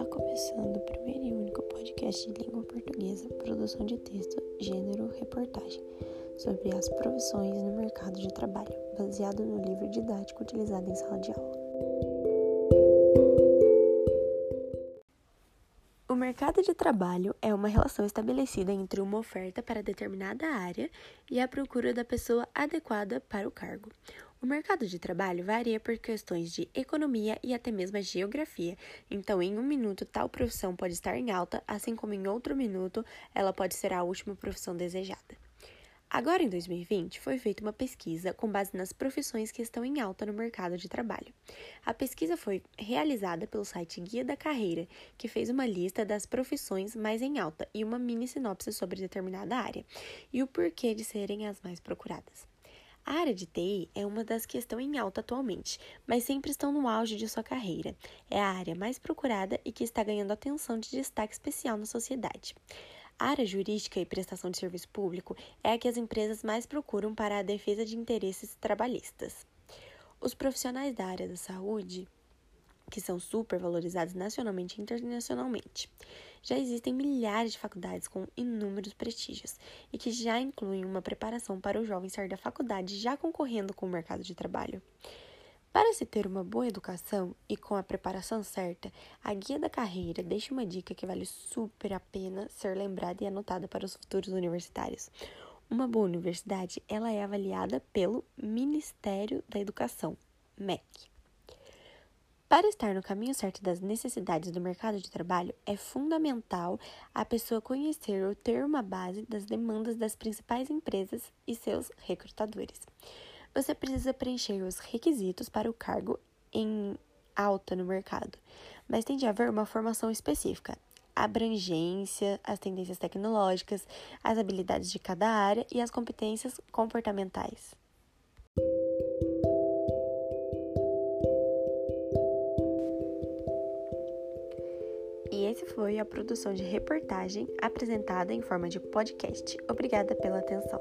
começando o primeiro e único podcast de língua portuguesa, produção de texto, gênero, reportagem, sobre as profissões no mercado de trabalho, baseado no livro didático utilizado em sala de aula. Mercado de trabalho é uma relação estabelecida entre uma oferta para determinada área e a procura da pessoa adequada para o cargo. O mercado de trabalho varia por questões de economia e até mesmo a geografia. Então, em um minuto, tal profissão pode estar em alta, assim como em outro minuto, ela pode ser a última profissão desejada. Agora, em 2020, foi feita uma pesquisa com base nas profissões que estão em alta no mercado de trabalho. A pesquisa foi realizada pelo site Guia da Carreira, que fez uma lista das profissões mais em alta e uma mini sinopse sobre determinada área e o porquê de serem as mais procuradas. A área de TI é uma das que estão em alta atualmente, mas sempre estão no auge de sua carreira. É a área mais procurada e que está ganhando atenção de destaque especial na sociedade. A área jurídica e prestação de serviço público é a que as empresas mais procuram para a defesa de interesses trabalhistas. Os profissionais da área da saúde que são supervalorizados nacionalmente e internacionalmente. Já existem milhares de faculdades com inúmeros prestígios e que já incluem uma preparação para o jovem sair da faculdade já concorrendo com o mercado de trabalho. Para se ter uma boa educação e com a preparação certa, a guia da carreira deixa uma dica que vale super a pena ser lembrada e anotada para os futuros universitários. Uma boa universidade, ela é avaliada pelo Ministério da Educação, MEC. Para estar no caminho certo das necessidades do mercado de trabalho, é fundamental a pessoa conhecer ou ter uma base das demandas das principais empresas e seus recrutadores. Você precisa preencher os requisitos para o cargo em alta no mercado, mas tem de haver uma formação específica, abrangência, as tendências tecnológicas, as habilidades de cada área e as competências comportamentais. E esse foi a produção de reportagem apresentada em forma de podcast. Obrigada pela atenção.